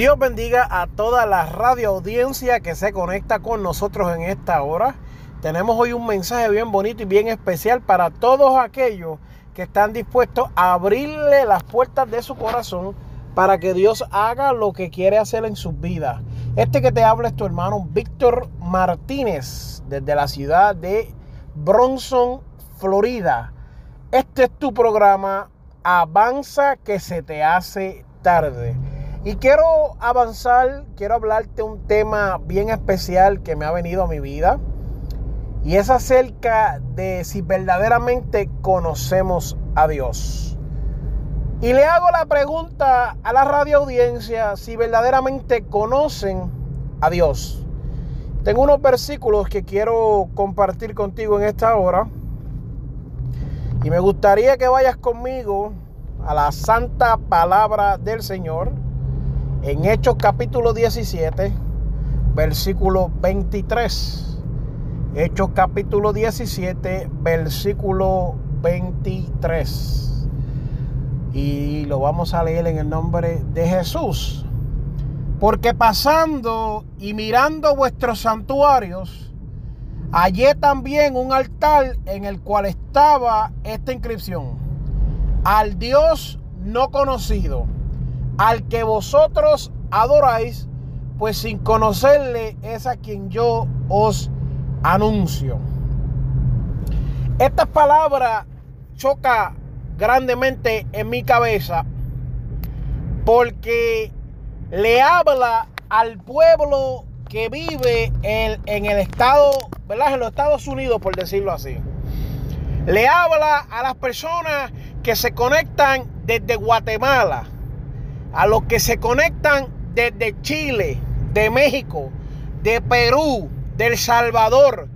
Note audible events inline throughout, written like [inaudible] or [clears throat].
Dios bendiga a toda la radio audiencia que se conecta con nosotros en esta hora. Tenemos hoy un mensaje bien bonito y bien especial para todos aquellos que están dispuestos a abrirle las puertas de su corazón para que Dios haga lo que quiere hacer en sus vidas. Este que te habla es tu hermano Víctor Martínez desde la ciudad de Bronson, Florida. Este es tu programa Avanza que se te hace tarde. Y quiero avanzar, quiero hablarte un tema bien especial que me ha venido a mi vida. Y es acerca de si verdaderamente conocemos a Dios. Y le hago la pregunta a la radio audiencia si verdaderamente conocen a Dios. Tengo unos versículos que quiero compartir contigo en esta hora. Y me gustaría que vayas conmigo a la santa palabra del Señor en Hechos capítulo 17, versículo 23. Hechos capítulo 17, versículo 23. Y lo vamos a leer en el nombre de Jesús. Porque pasando y mirando vuestros santuarios, hallé también un altar en el cual estaba esta inscripción. Al Dios no conocido al que vosotros adoráis, pues sin conocerle es a quien yo os anuncio. Esta palabra choca grandemente en mi cabeza porque le habla al pueblo que vive en, en, el estado, ¿verdad? En los Estados Unidos, por decirlo así. Le habla a las personas que se conectan desde Guatemala, a los que se conectan desde Chile, de México, de Perú, de El Salvador,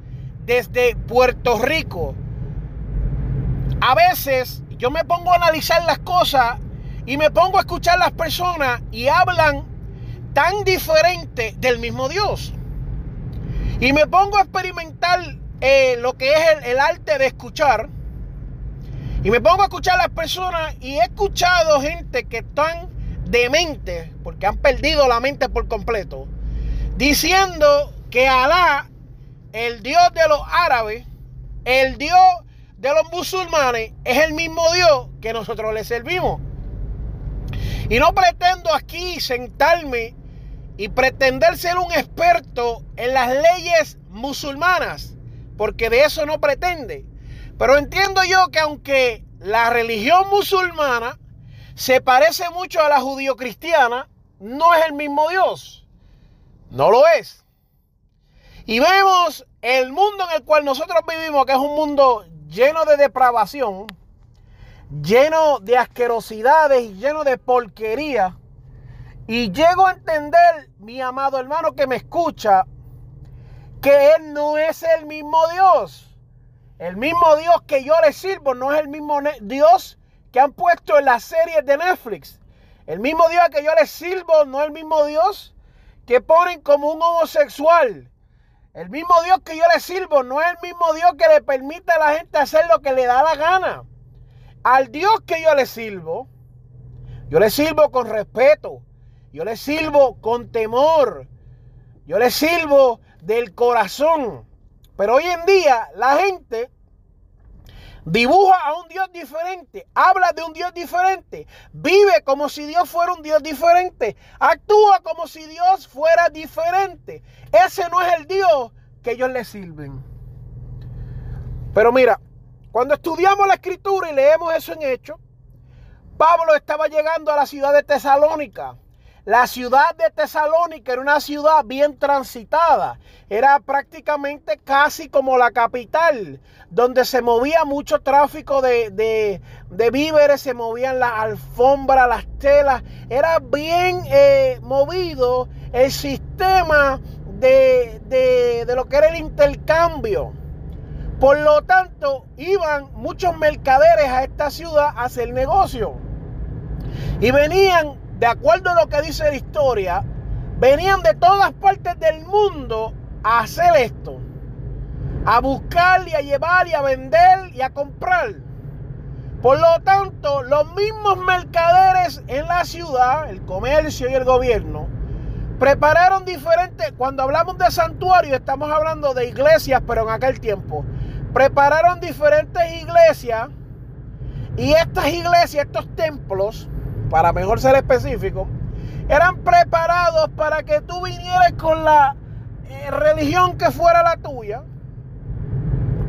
desde Puerto Rico. A veces yo me pongo a analizar las cosas y me pongo a escuchar las personas y hablan tan diferente del mismo Dios. Y me pongo a experimentar eh, lo que es el, el arte de escuchar. Y me pongo a escuchar a las personas y he escuchado gente que están de mente, porque han perdido la mente por completo, diciendo que Alá, el Dios de los árabes, el Dios de los musulmanes, es el mismo Dios que nosotros le servimos. Y no pretendo aquí sentarme y pretender ser un experto en las leyes musulmanas, porque de eso no pretende. Pero entiendo yo que aunque la religión musulmana se parece mucho a la judío-cristiana, no es el mismo Dios. No lo es. Y vemos el mundo en el cual nosotros vivimos, que es un mundo lleno de depravación, lleno de asquerosidades y lleno de porquería. Y llego a entender, mi amado hermano que me escucha, que Él no es el mismo Dios. El mismo Dios que yo le sirvo no es el mismo Dios que han puesto en las series de Netflix. El mismo Dios que yo les sirvo no el mismo Dios que ponen como un homosexual. El mismo Dios que yo les sirvo no es el mismo Dios que le permite a la gente hacer lo que le da la gana. Al Dios que yo le sirvo, yo le sirvo con respeto. Yo le sirvo con temor. Yo le sirvo del corazón. Pero hoy en día la gente Dibuja a un Dios diferente, habla de un Dios diferente, vive como si Dios fuera un Dios diferente, actúa como si Dios fuera diferente. Ese no es el Dios que ellos le sirven. Pero mira, cuando estudiamos la escritura y leemos eso en Hechos, Pablo estaba llegando a la ciudad de Tesalónica, la ciudad de Tesalónica era una ciudad bien transitada. Era prácticamente casi como la capital, donde se movía mucho tráfico de, víveres, se movían las alfombras, las telas. Era bien eh, movido el sistema de, de lo que era el intercambio. Por lo tanto, iban muchos mercaderes a esta ciudad a hacer negocio. Y venían de acuerdo a lo que dice la historia, venían de todas partes del mundo a hacer esto. A buscar y a llevar y a vender y a comprar. Por lo tanto, los mismos mercaderes en la ciudad, el comercio y el gobierno, prepararon diferentes, cuando hablamos de santuario estamos hablando de iglesias, pero en aquel tiempo, prepararon diferentes iglesias y estas iglesias, estos templos, para mejor ser específico, eran preparados para que tú vinieras con la eh, religión que fuera la tuya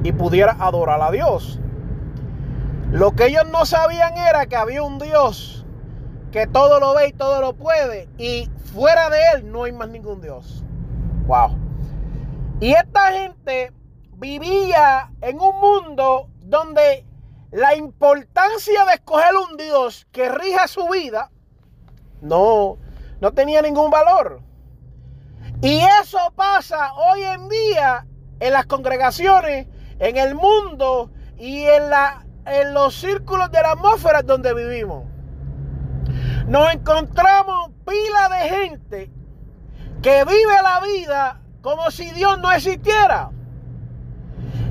y pudieras adorar a Dios. Lo que ellos no sabían era que había un Dios que todo lo ve y todo lo puede y fuera de él no hay más ningún Dios. Wow. Y esta gente vivía en un mundo donde la importancia de escoger un Dios que rija su vida no, no tenía ningún valor. Y eso pasa hoy en día en las congregaciones, en el mundo y en, la, en los círculos de la atmósfera donde vivimos. Nos encontramos pila de gente que vive la vida como si Dios no existiera.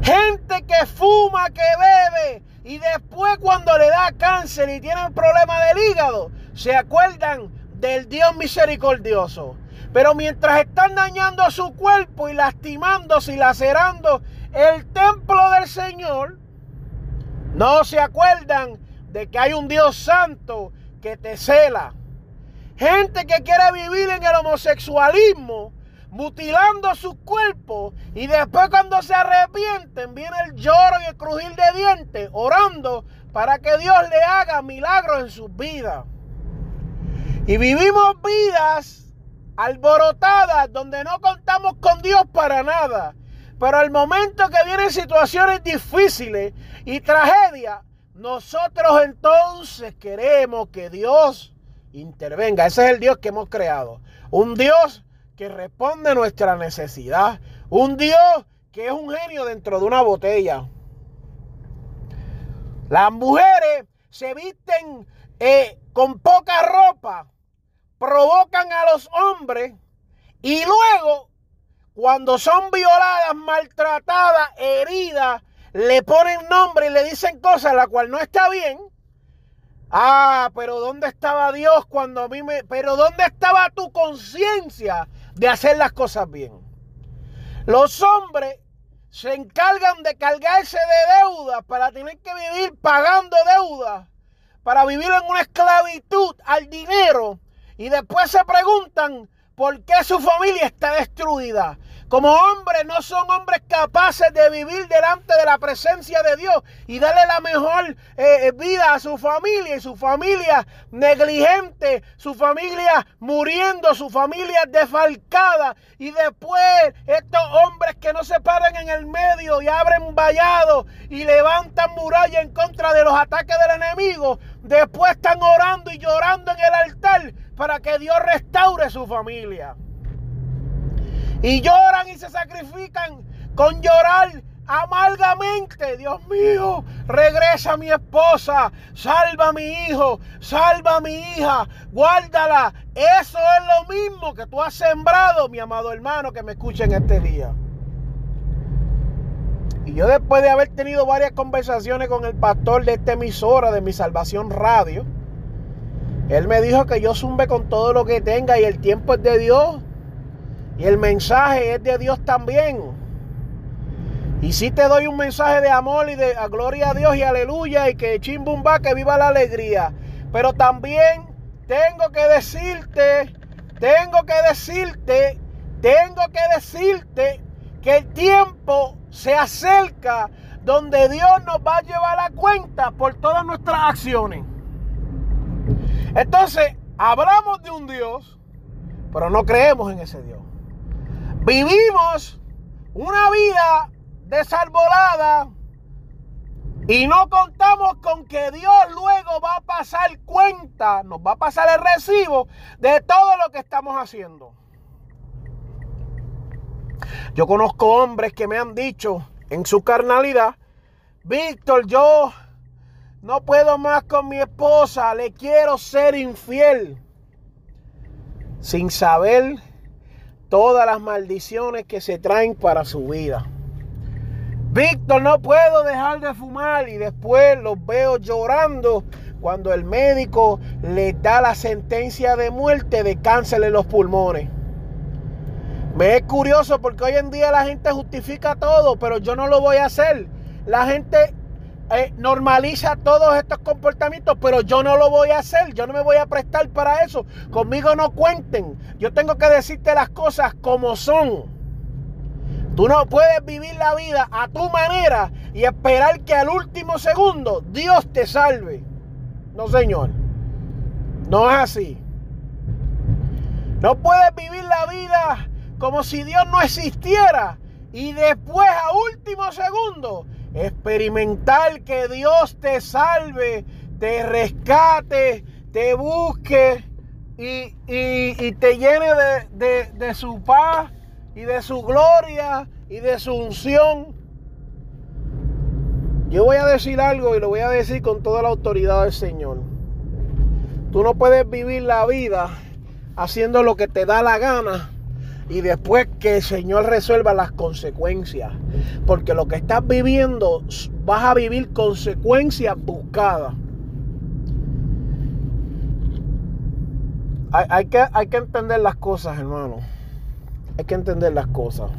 Gente que fuma, que bebe, y después cuando le da cáncer y tienen problema del hígado, se acuerdan del Dios misericordioso. Pero mientras están dañando su cuerpo y lastimándose y lacerando el templo del Señor, no se acuerdan de que hay un Dios santo que te cela. Gente que quiere vivir en el homosexualismo mutilando su cuerpo y después cuando se arrepienten viene el lloro y el crujir de dientes orando para que Dios le haga milagros en sus vidas. Y vivimos vidas alborotadas donde no contamos con Dios para nada. Pero al momento que vienen situaciones difíciles y tragedias, nosotros entonces queremos que Dios intervenga. Ese es el Dios que hemos creado. Un Dios que responde a nuestra necesidad. Un Dios que es un genio dentro de una botella. Las mujeres se visten eh, con poca ropa, provocan a los hombres y luego, cuando son violadas, maltratadas, heridas, le ponen nombre y le dicen cosas la cual no está bien. Ah, pero ¿dónde estaba Dios cuando a mí me... Pero ¿dónde estaba tu conciencia de hacer las cosas bien. Los hombres se encargan de cargarse de deuda para tener que vivir pagando deuda, para vivir en una esclavitud al dinero y después se preguntan por qué su familia está destruida. Como hombres no son hombres capaces de vivir delante de la presencia de Dios y darle la mejor eh, eh, vida a su familia y su familia negligente, su familia muriendo, su familia defalcada y después estos hombres que no se paran en el medio y abren vallados y levantan muralla en contra de los ataques del enemigo, después están orando y llorando en el altar para que Dios restaure su familia. Y lloran y se sacrifican con llorar amargamente. Dios mío, regresa mi esposa, salva a mi hijo, salva a mi hija, guárdala. Eso es lo mismo que tú has sembrado, mi amado hermano, que me escucha en este día. Y yo después de haber tenido varias conversaciones con el pastor de esta emisora de mi salvación radio, él me dijo que yo zumbe con todo lo que tenga y el tiempo es de Dios. Y el mensaje es de Dios también. Y si te doy un mensaje de amor y de gloria a Dios y aleluya y que chimbumba, que viva la alegría. Pero también tengo que decirte, tengo que decirte, tengo que decirte que el tiempo se acerca donde Dios nos va a llevar a cuenta por todas nuestras acciones. Entonces, hablamos de un Dios pero no creemos en ese Dios. Vivimos una vida desalvolada y no contamos con que Dios luego va a pasar cuenta, nos va a pasar el recibo de todo lo que estamos haciendo. Yo conozco hombres que me han dicho en su carnalidad, Víctor, yo no puedo más con mi esposa, le quiero ser infiel. Sin saber todas las maldiciones que se traen para su vida. Víctor, no puedo dejar de fumar y después los veo llorando cuando el médico le da la sentencia de muerte de cáncer en los pulmones. Me es curioso porque hoy en día la gente justifica todo, pero yo no lo voy a hacer. La gente eh, normaliza todos estos comportamientos, pero yo no lo voy a hacer. Yo no me voy a prestar para eso. Conmigo no cuenten. Yo tengo que decirte las cosas como son. Tú no puedes vivir la vida a tu manera y esperar que al último segundo Dios te salve. No, señor. No es así. No puedes vivir la vida como si Dios no existiera y después a último segundo experimentar que Dios te salve, te rescate, te busque y, te llene de, de su paz y de su gloria y de su unción. Yo voy a decir algo y lo voy a decir con toda la autoridad del Señor. Tú no puedes vivir la vida haciendo lo que te da la gana y después que el Señor resuelva las consecuencias. Porque lo que estás viviendo, vas a vivir consecuencias buscadas. Hay, que, hay que entender las cosas, hermano. Hay que entender las cosas.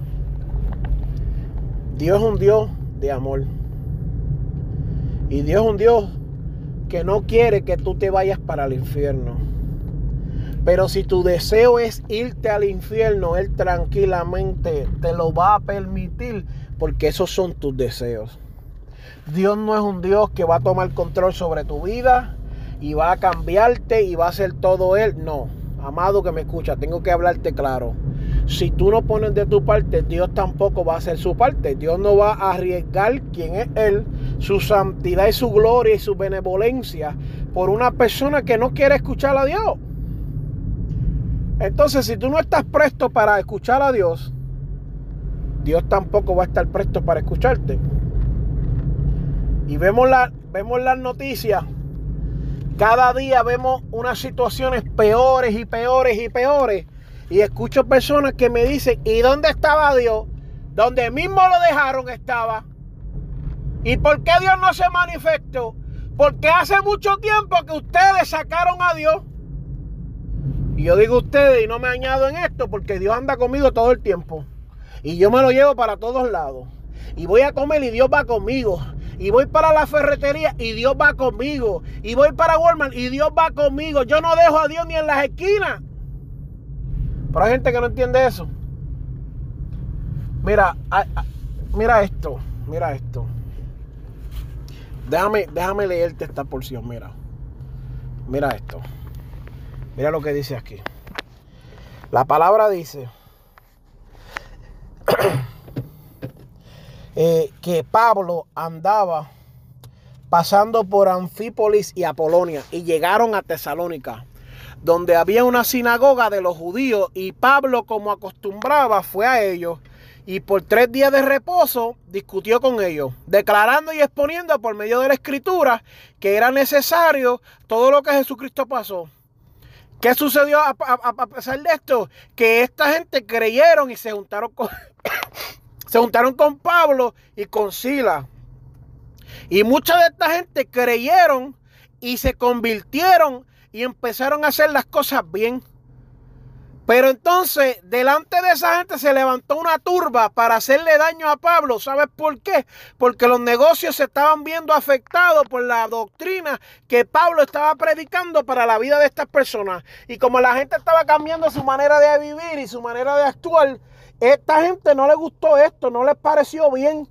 Dios es un Dios de amor. Y Dios es un Dios que no quiere que tú te vayas para el infierno. Pero si tu deseo es irte al infierno, Él tranquilamente te lo va a permitir porque esos son tus deseos. Dios no es un Dios que va a tomar control sobre tu vida y va a cambiarte y va a hacer todo Él. No, amado que me escucha, tengo que hablarte claro. Si tú no pones de tu parte, Dios tampoco va a hacer su parte. Dios no va a arriesgar quién es Él, su santidad y su gloria y su benevolencia por una persona que no quiere escuchar a Dios. Entonces, si tú no estás presto para escuchar a Dios, Dios tampoco va a estar presto para escucharte. Y vemos, la, vemos las noticias. Cada día vemos unas situaciones peores y peores y peores. Y escucho personas que me dicen, ¿y dónde estaba Dios? Donde mismo lo dejaron estaba. ¿Y por qué Dios no se manifestó? Porque hace mucho tiempo que ustedes sacaron a Dios. Y yo digo ustedes y no me añado en esto porque Dios anda conmigo todo el tiempo. Y yo me lo llevo para todos lados. Y voy a comer y Dios va conmigo. Y voy para la ferretería y Dios va conmigo. Y voy para Walmart y Dios va conmigo. Yo no dejo a Dios ni en las esquinas. Pero hay gente que no entiende eso. Mira, mira esto. Mira esto. Déjame, déjame leerte esta porción. Mira. Mira esto. Mira lo que dice aquí. La palabra dice [clears throat] eh, que Pablo andaba pasando por Anfípolis y Apolonia y llegaron a Tesalónica, donde había una sinagoga de los judíos y Pablo como acostumbraba fue a ellos y por tres días de reposo discutió con ellos, declarando y exponiendo por medio de la escritura que era necesario todo lo que Jesucristo pasó ¿Qué sucedió a, pesar de esto? Que esta gente creyeron y se juntaron con, [coughs] se juntaron con Pablo y con Sila. Y mucha de esta gente creyeron y se convirtieron y empezaron a hacer las cosas bien. Pero entonces, delante de esa gente se levantó una turba para hacerle daño a Pablo. ¿Sabes por qué? Porque los negocios se estaban viendo afectados por la doctrina que Pablo estaba predicando para la vida de estas personas. Y como la gente estaba cambiando su manera de vivir y su manera de actuar, esta gente no le gustó esto, no les pareció bien.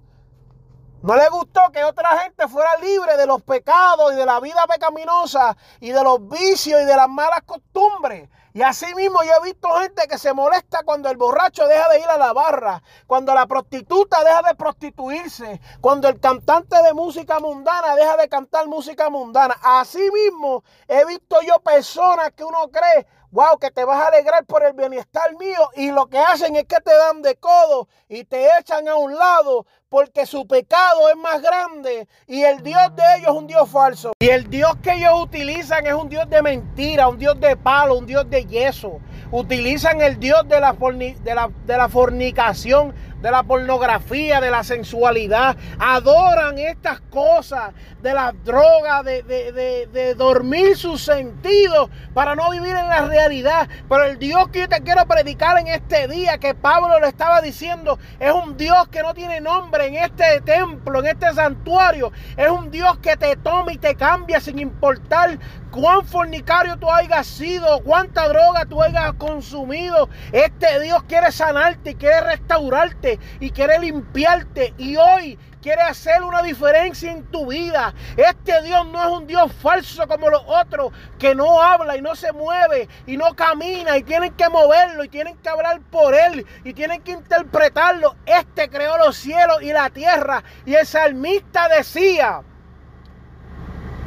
No le gustó que otra gente fuera libre de los pecados y de la vida pecaminosa y de los vicios y de las malas costumbres. Y así mismo yo he visto gente que se molesta cuando el borracho deja de ir a la barra, cuando la prostituta deja de prostituirse, cuando el cantante de música mundana deja de cantar música mundana. Así mismo he visto yo personas que uno cree, wow, que te vas a alegrar por el bienestar mío y lo que hacen es que te dan de codo y te echan a un lado porque su pecado es más grande y el Dios de ellos es un Dios falso. Y el Dios que ellos utilizan es un Dios de mentira, un Dios de palo, un Dios de yeso. Utilizan el Dios de la, de la, de la fornicación, de la pornografía, de la sensualidad. Adoran estas cosas, de las drogas, de, de, dormir sus sentidos para no vivir en la realidad. Pero el Dios que yo te quiero predicar en este día, que Pablo le estaba diciendo, es un Dios que no tiene nombre en este templo, en este santuario. Es un Dios que te toma y te cambia sin importar cuán fornicario tú hayas sido, cuánta droga tú hayas consumido. Este Dios quiere sanarte y quiere restaurarte y quiere limpiarte. Y hoy quiere hacer una diferencia en tu vida. Este Dios no es un Dios falso como los otros, que no habla y no se mueve y no camina y tienen que moverlo y tienen que hablar por él y tienen que interpretarlo. Este creó los cielos y la tierra y el salmista decía,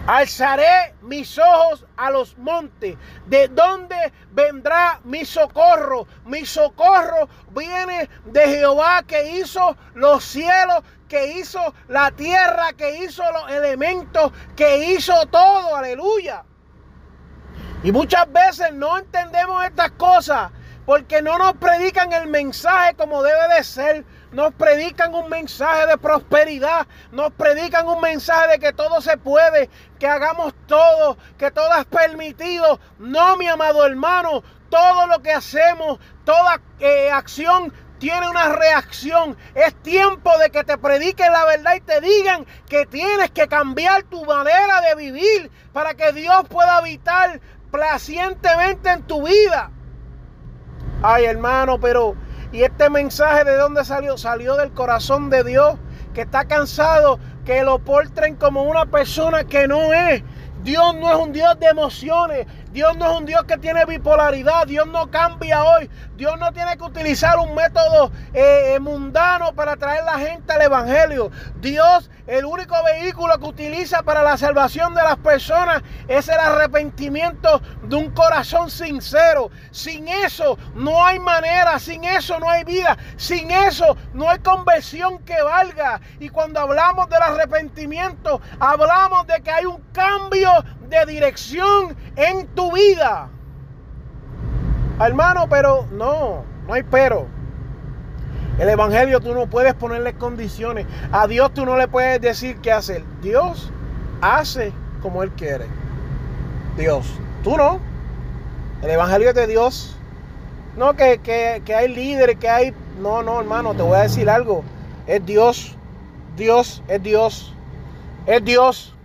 Alzaré mis ojos a los montes. ¿De dónde vendrá mi socorro? Mi socorro viene de Jehová que hizo los cielos, que hizo la tierra, que hizo los elementos, que hizo todo. Aleluya. Y muchas veces no entendemos estas cosas porque no nos predican el mensaje como debe de ser. Nos predican un mensaje de prosperidad, nos predican un mensaje de que todo se puede, que hagamos todo, que todo es permitido. No, mi amado hermano, todo lo que hacemos, toda eh, acción tiene una reacción. Es tiempo de que te prediquen la verdad y te digan que tienes que cambiar tu manera de vivir para que Dios pueda habitar placientemente en tu vida. Ay, hermano, pero ¿y este mensaje de dónde salió? Salió del corazón de Dios, que está cansado, que lo portren como una persona que no es. Dios no es un Dios de emociones. Dios no es un Dios que tiene bipolaridad. Dios no cambia hoy. Dios no tiene que utilizar un método eh, eh, mundano para traer la gente al Evangelio. Dios, el único vehículo que utiliza para la salvación de las personas es el arrepentimiento de un corazón sincero. Sin eso no hay manera. Sin eso no hay vida. Sin eso no hay conversión que valga. Y cuando hablamos del arrepentimiento, hablamos de que hay un cambio de dirección en tu vida. Hermano, pero no, no hay pero. El Evangelio tú no puedes ponerle condiciones. A Dios tú no le puedes decir qué hacer. Dios hace como Él quiere. Dios, tú no. El Evangelio es de Dios. No que, que, que hay líderes, que hay... No, no, hermano, te voy a decir algo. Es Dios. Dios es Dios. Es Dios.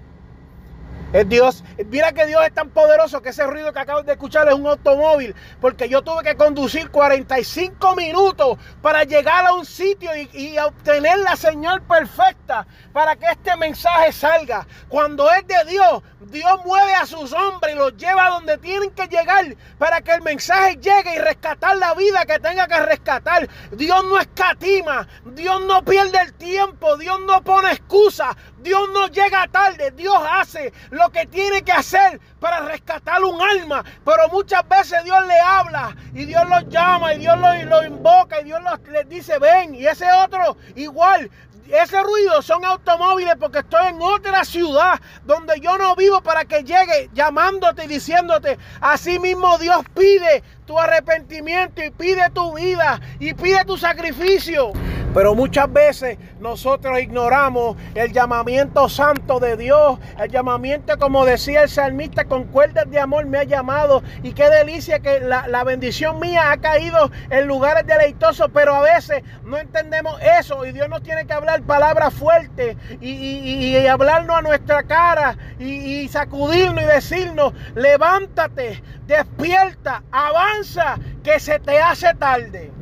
Es Dios. Mira que Dios es tan poderoso que ese ruido que acabas de escuchar es un automóvil. Porque yo tuve que conducir 45 minutos para llegar a un sitio y, obtener la señal perfecta para que este mensaje salga. Cuando es de Dios, Dios mueve a sus hombres y los lleva a donde tienen que llegar para que el mensaje llegue y rescatar la vida que tenga que rescatar. Dios no escatima. Dios no pierde el tiempo. Dios no pone excusa. Dios no llega tarde. Dios hace lo que tiene que hacer para rescatar un alma. Pero muchas veces Dios le habla y Dios los llama y Dios lo, invoca y Dios les dice ven. Y ese otro igual. Ese ruido son automóviles porque estoy en otra ciudad donde yo no vivo para que llegue llamándote y diciéndote. Así mismo Dios pide tu arrepentimiento y pide tu vida y pide tu sacrificio. Pero muchas veces nosotros ignoramos el llamamiento santo de Dios, el llamamiento como decía el salmista, con cuerdas de amor me ha llamado y qué delicia que la, bendición mía ha caído en lugares deleitosos, pero a veces no entendemos eso y Dios nos tiene que hablar palabras fuertes y, hablarnos a nuestra cara y, y sacudirnos y decirnos, levántate, despierta, avanza, que se te hace tarde.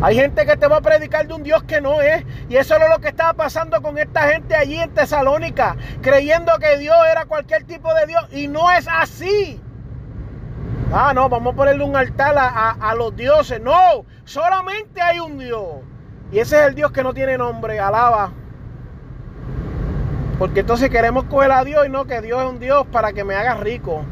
Hay gente que te va a predicar de un Dios que no es. Y eso es lo que estaba pasando con esta gente allí en Tesalónica, creyendo que Dios era cualquier tipo de Dios. Y no es así. Ah, no, vamos a ponerle un altar a, los dioses. No, solamente hay un Dios. Y ese es el Dios que no tiene nombre. Alaba. Porque entonces queremos coger a Dios y no que Dios es un Dios para que me haga rico.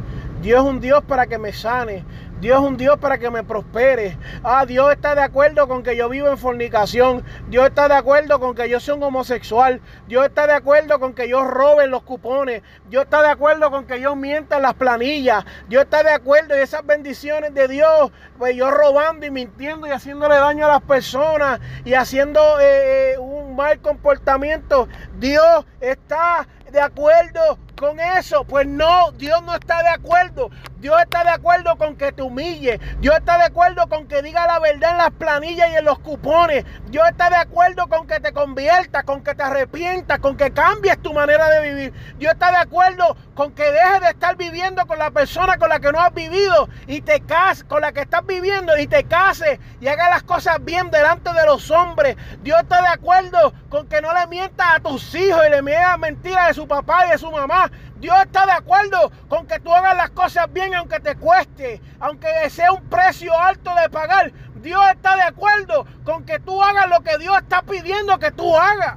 Dios es un Dios para que me sane. Dios es un Dios para que me prospere. Ah, Dios está de acuerdo con que yo vivo en fornicación. Dios está de acuerdo con que yo soy un homosexual. Dios está de acuerdo con que yo robe los cupones. Dios está de acuerdo con que yo mienta en las planillas. Dios está de acuerdo y esas bendiciones de Dios, pues yo robando y mintiendo y haciéndole daño a las personas y haciendo eh, eh, un mal comportamiento. Dios está de acuerdo con eso? Pues no, Dios no está de acuerdo. Dios está de acuerdo con que te humille. Dios está de acuerdo con que diga la verdad en las planillas y en los cupones. Dios está de acuerdo con que te conviertas, con que te arrepientas, con que cambies tu manera de vivir. Dios está de acuerdo con que dejes de estar viviendo con la persona con la que no has vivido y te cases, con la que estás viviendo y te cases y hagas las cosas bien delante de los hombres. Dios está de acuerdo con que no le mientas a tus hijos y le mientas mentiras de su papá y de su mamá. Dios está de acuerdo con que tú hagas las cosas bien aunque te cueste, aunque sea un precio alto de pagar. Dios está de acuerdo con que tú hagas lo que Dios está pidiendo que tú hagas.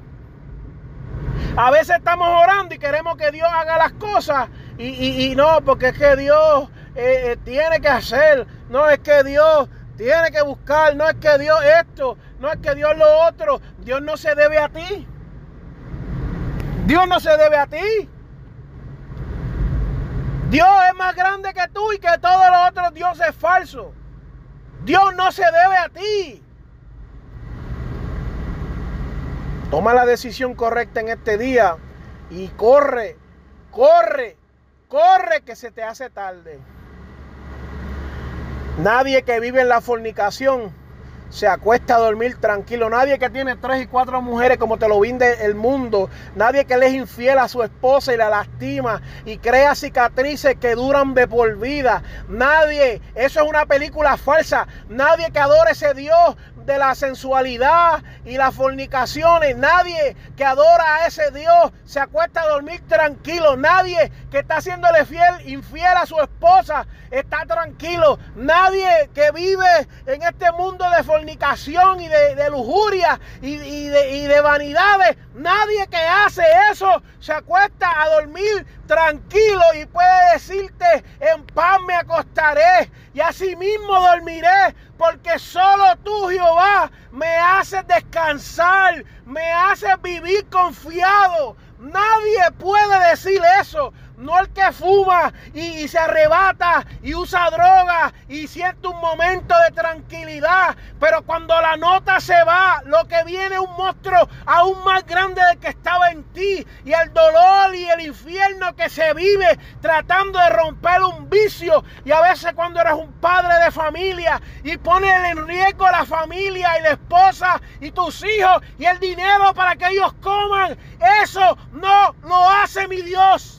A veces estamos orando y queremos que Dios haga las cosas y, no, porque es que Dios eh, eh, tiene que hacer, no es que Dios tiene que buscar, no es que Dios esto, no es que Dios lo otro, Dios no se debe a ti. Dios no se debe a ti. Dios es más grande que tú y que todos los otros dioses falsos. Dios no se debe a ti. Toma la decisión correcta en este día y corre, corre, corre que se te hace tarde. Nadie que vive en la fornicación se acuesta a dormir tranquilo. Nadie que tiene tres y cuatro mujeres como te lo vende el mundo. Nadie que le es infiel a su esposa y la lastima y crea cicatrices que duran de por vida. Nadie, eso es una película falsa. Nadie que adore ese Dios de la sensualidad y las fornicaciones. Nadie que adora a ese Dios se acuesta a dormir tranquilo. Nadie que está haciéndole fiel, infiel a su esposa está tranquilo. Nadie que vive en este mundo de fornicación y de, lujuria y, de, y de vanidades. Nadie que hace eso se acuesta a dormir tranquilo y puede decirte, en paz me acostaré y así mismo dormiré, porque solo tú, Jehová, me haces descansar, me haces vivir confiado. Nadie puede decir eso. No el que fuma y, se arrebata y usa droga y siente un momento de tranquilidad. Pero cuando la nota se va, lo que viene es un monstruo aún más grande del que estaba en ti. Y el dolor y el infierno que se vive tratando de romper un vicio. Y a veces cuando eres un padre de familia y pones en riesgo la familia y la esposa y tus hijos y el dinero para que ellos coman. Eso no lo hace mi Dios.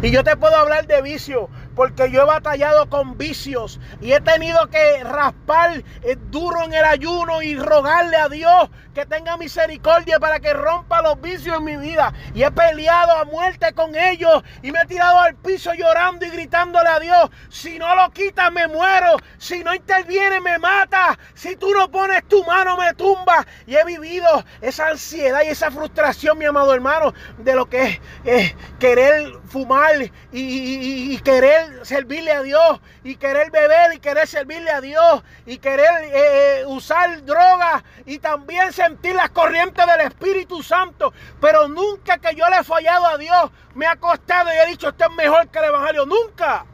Y yo te puedo hablar de vicio, porque yo he batallado con vicios y he tenido que raspar eh, duro en el ayuno y rogarle a Dios que tenga misericordia para que rompa los vicios en mi vida. Y he peleado a muerte con ellos y me he tirado al piso llorando y gritándole a Dios, si no lo quitas me muero, si no interviene me mata, si tú no pones tu mano me tumba. Y he vivido esa ansiedad y esa frustración, mi amado hermano, de lo que es querer fumar y querer servirle a Dios y querer beber y querer servirle a Dios y querer eh, eh, usar drogas y también sentir las corrientes del Espíritu Santo. Pero nunca que yo le he fallado a Dios me ha costado y he dicho, esto es mejor que el Evangelio. Nunca.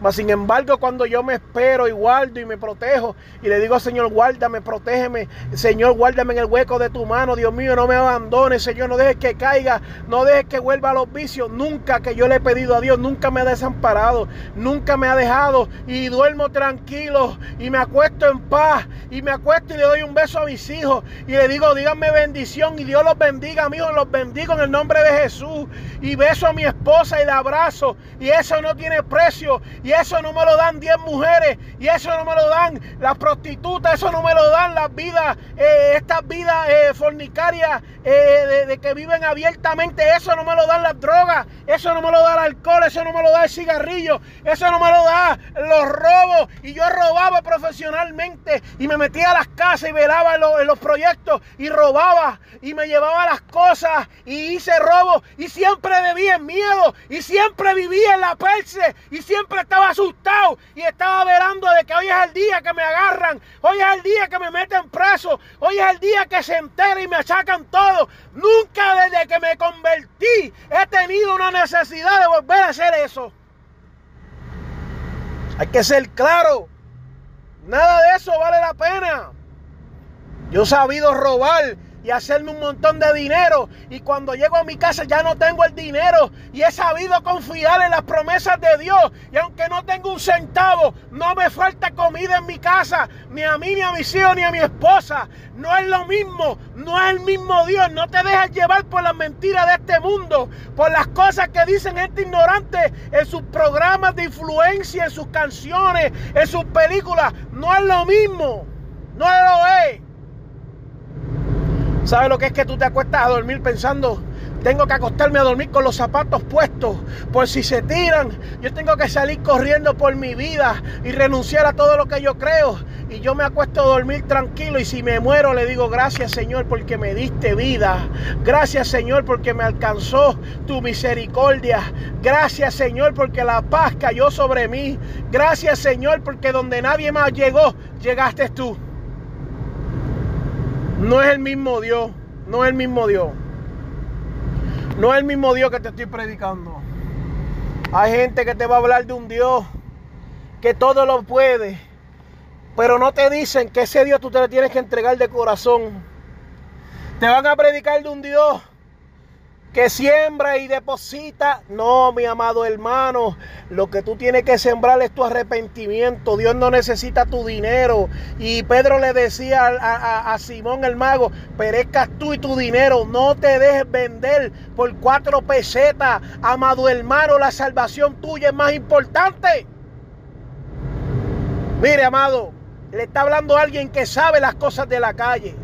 Mas sin embargo, cuando yo me espero y guardo y me protejo y le digo, Señor, guárdame, protégeme, Señor, guárdame en el hueco de tu mano, Dios mío, no me abandones, Señor, no dejes que caiga, no dejes que vuelva a los vicios. Nunca que yo le he pedido a Dios, nunca me ha desamparado, nunca me ha dejado. Y duermo tranquilo y me acuesto en paz y me acuesto y le doy un beso a mis hijos. Y le digo, díganme bendición y Dios los bendiga, amigos, los bendigo en el nombre de Jesús. Y beso a mi esposa y la abrazo. Y eso no tiene precio y eso no me lo dan 10 mujeres, y eso no me lo dan las prostitutas, eso no me lo dan las vidas, eh, estas vidas eh, fornicarias eh, de, que viven abiertamente, eso no me lo dan las drogas, eso no me lo da el alcohol, eso no me lo da el cigarrillo, eso no me lo da los robos, y yo robaba profesionalmente. Y me metía a las casas y velaba en los, proyectos y robaba. Y me llevaba las cosas y hice robo y siempre debía en miedo. Y siempre vivía en la perse. Y siempre estaba asustado y estaba velando de que hoy es el día que me agarran, hoy es el día que me meten preso, hoy es el día que se entera y me achacan todo. Nunca desde que me convertí he tenido una necesidad de volver a hacer eso. Hay que ser claro. Nada de eso vale la pena. Yo he sabido robar y hacerme un montón de dinero. Y cuando llego a mi casa ya no tengo el dinero. Y he sabido confiar en las promesas de Dios. Y aunque no tengo un centavo, no me falta comida en mi casa. Ni a mí, ni a mis hijos, ni a mi esposa. No es lo mismo. No es el mismo Dios. No te dejes llevar por las mentiras de este mundo. Por las cosas que dicen gente ignorante en sus programas de influencia, en sus canciones, en sus películas. No es lo mismo. No lo es. ¿Sabes lo que es que tú te acuestas a dormir pensando, tengo que acostarme a dormir con los zapatos puestos, por si se tiran, yo tengo que salir corriendo por mi vida y renunciar a todo lo que yo creo? Y yo me acuesto a dormir tranquilo y si me muero le digo gracias Señor porque me diste vida. Gracias Señor porque me alcanzó tu misericordia. Gracias Señor porque la paz cayó sobre mí. Gracias Señor porque donde nadie más llegó, llegaste tú. No es el mismo Dios. No es el mismo Dios. No es el mismo Dios que te estoy predicando. Hay gente que te va a hablar de un Dios que todo lo puede. Pero no te dicen que ese Dios tú te le tienes que entregar de corazón. Te van a predicar de un Dios que siembra y deposita. No, mi amado hermano, lo que tú tienes que sembrar es tu arrepentimiento. Dios no necesita tu dinero. Y Pedro le decía a, Simón el mago, perezcas tú y tu dinero. No te dejes vender por cuatro pesetas. Amado hermano, la salvación tuya es más importante. Mire, amado, le está hablando alguien que sabe las cosas de la calle.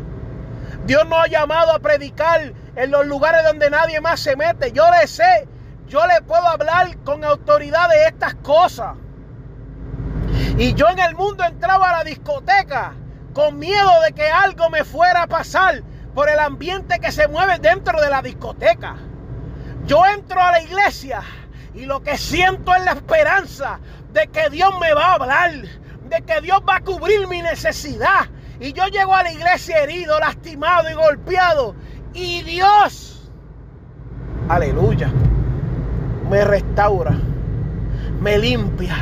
Dios no ha llamado a predicar en los lugares donde nadie más se mete. Yo le sé, yo le puedo hablar con autoridad de estas cosas. Y yo en el mundo entraba a la discoteca con miedo de que algo me fuera a pasar por el ambiente que se mueve dentro de la discoteca. Yo entro a la iglesia y lo que siento es la esperanza de que Dios me va a hablar, de que Dios va a cubrir mi necesidad. Y yo llego a la iglesia herido, lastimado y golpeado. Y Dios, aleluya, me restaura, me limpia,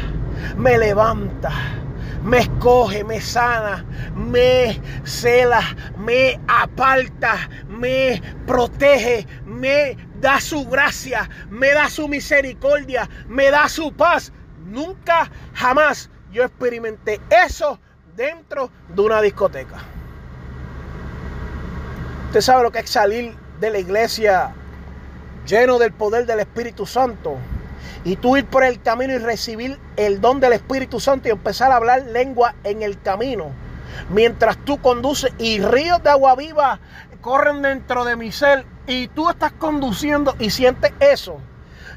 me levanta, me escoge, me sana, me cela, me aparta, me protege, me da su gracia, me da su misericordia, me da su paz. Nunca, jamás yo experimenté eso dentro de una discoteca. Usted sabe lo que es salir de la iglesia lleno del poder del Espíritu Santo. Y tú ir por el camino y recibir el don del Espíritu Santo y empezar a hablar lengua en el camino. Mientras tú conduces y ríos de agua viva corren dentro de mi ser y tú estás conduciendo y sientes eso.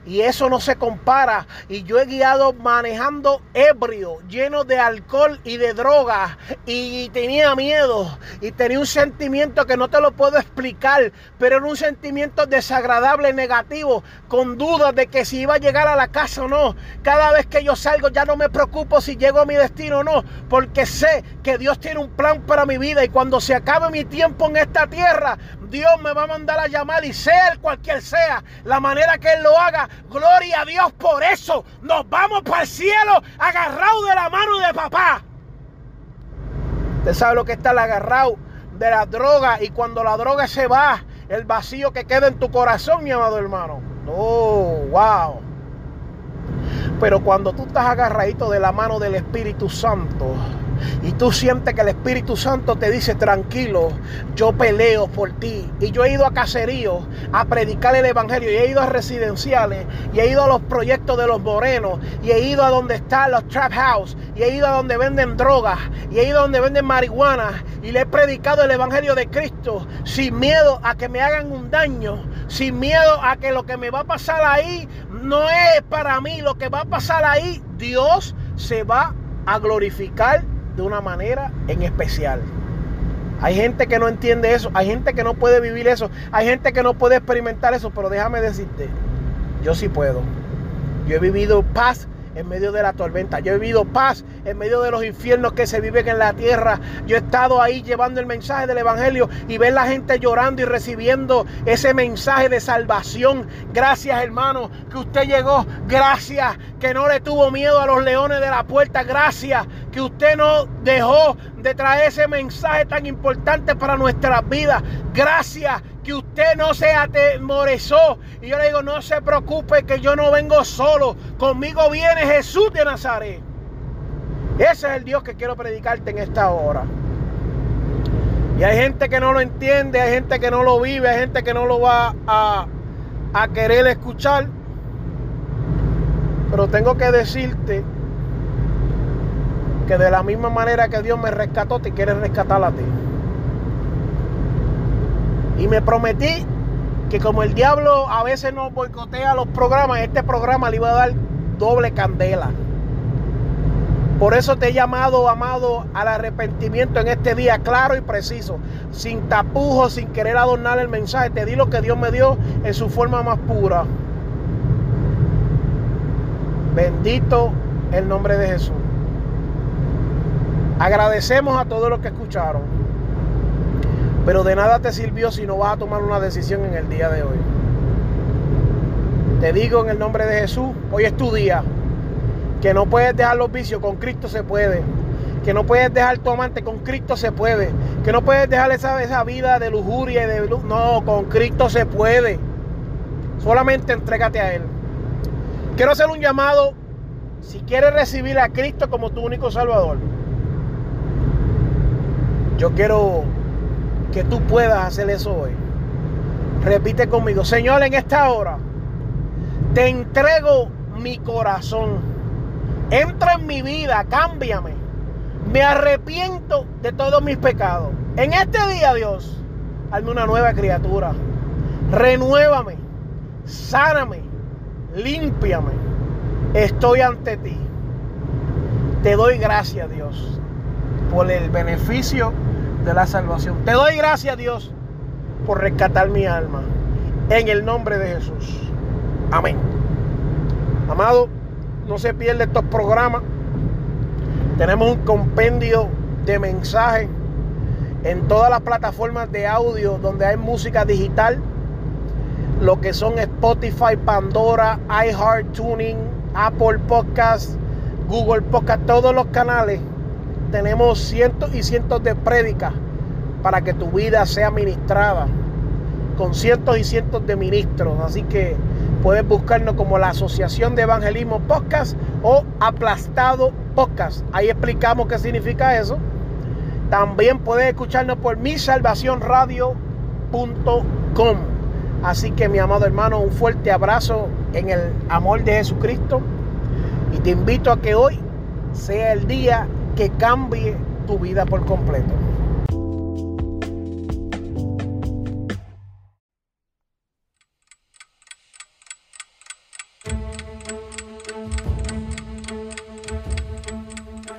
Y eso no se compara. Y yo he guiado manejando ebrio, lleno de alcohol y de droga. Y tenía miedo. Y tenía un sentimiento que no te lo puedo explicar. Pero era un sentimiento desagradable, negativo. Con dudas de que si iba a llegar a la casa o no. Cada vez que yo salgo ya no me preocupo si llego a mi destino o no. Porque sé que Dios tiene un plan para mi vida. Y cuando se acabe mi tiempo en esta tierra, Dios me va a mandar a llamar. Y sea cualquier sea la manera que Él lo haga Gloria a Dios por eso. Nos vamos para el cielo agarrados de la mano de papá. Usted sabe lo que está el agarrado de la droga y cuando la droga se va, el vacío que queda en tu corazón, mi amado hermano. Oh, wow. Pero cuando tú estás agarradito de la mano del Espíritu Santo, y tú sientes que el Espíritu Santo te dice, tranquilo, yo peleo por ti. Y yo he ido a caseríos a predicar el Evangelio, y he ido a residenciales, y he ido a los proyectos de los morenos, y he ido a donde están los trap house, y he ido a donde venden drogas, y he ido a donde venden marihuana, y le he predicado el Evangelio de Cristo sin miedo a que me hagan un daño, sin miedo a que lo que me va a pasar ahí no es para mí, lo que va a pasar ahí, Dios se va a glorificar de una manera en especial. Hay gente que no entiende eso, hay gente que no puede vivir eso, hay gente que no puede experimentar eso, pero déjame decirte, yo sí puedo. Yo he vivido paz en medio de la tormenta. Yo he vivido paz en medio de los infiernos que se viven en la tierra. Yo he estado ahí llevando el mensaje del Evangelio y ver la gente llorando y recibiendo ese mensaje de salvación. Gracias hermano que usted llegó. Gracias que no le tuvo miedo a los leones de la puerta. Gracias que usted no dejó de traer ese mensaje tan importante para nuestras vidas. Gracias que usted no se atemorizó. Y yo le digo, no se preocupe que yo no vengo solo. Conmigo viene Jesús de Nazaret. Ese es el Dios que quiero predicarte en esta hora. Y hay gente que no lo entiende, hay gente que no lo vive, hay gente que no lo va a, a querer escuchar. Pero tengo que decirte que de la misma manera que Dios me rescató, te quiere rescatar a ti. Y me prometí que como el diablo a veces nos boicotea los programas, este programa le iba a dar doble candela. Por eso te he llamado, amado, al arrepentimiento en este día claro y preciso, sin tapujos, sin querer adornar el mensaje. Te di lo que Dios me dio en su forma más pura. Bendito el nombre de Jesús. Agradecemos a todos los que escucharon. Pero de nada te sirvió si no vas a tomar una decisión en el día de hoy. Te digo en el nombre de Jesús, hoy es tu día. Que no puedes dejar los vicios, con Cristo se puede. Que no puedes dejar tu amante, con Cristo se puede. Que no puedes dejar esa, esa vida de lujuria y de... No, con Cristo se puede. Solamente entrégate a Él. Quiero hacer un llamado si quieres recibir a Cristo como tu único Salvador. Yo quiero que tú puedas hacer eso hoy. Repite conmigo, Señor, en esta hora te entrego mi corazón. Entra en mi vida, cámbiame. Me arrepiento de todos mis pecados. En este día, Dios, hazme una nueva criatura. Renuévame, sáname, límpiame. Estoy ante ti. Te doy gracias, Dios, por el beneficio de la salvación. Te doy gracias, Dios, por rescatar mi alma. En el nombre de Jesús. Amén. Amado, no se pierda estos programas. Tenemos un compendio de mensajes en todas las plataformas de audio donde hay música digital. Lo que son Spotify, Pandora, iHeart Tuning, Apple Podcast, Google Podcast, todos los canales tenemos cientos y cientos de prédicas para que tu vida sea ministrada con cientos y cientos de ministros. Así que puedes buscarnos como la Asociación de Evangelismo Podcast o Aplastado Podcast. Ahí explicamos qué significa eso. También puedes escucharnos por misalvacionradio.com. Así que mi amado hermano, un fuerte abrazo en el amor de Jesucristo. Y te invito a que hoy sea el día que cambie tu vida por completo.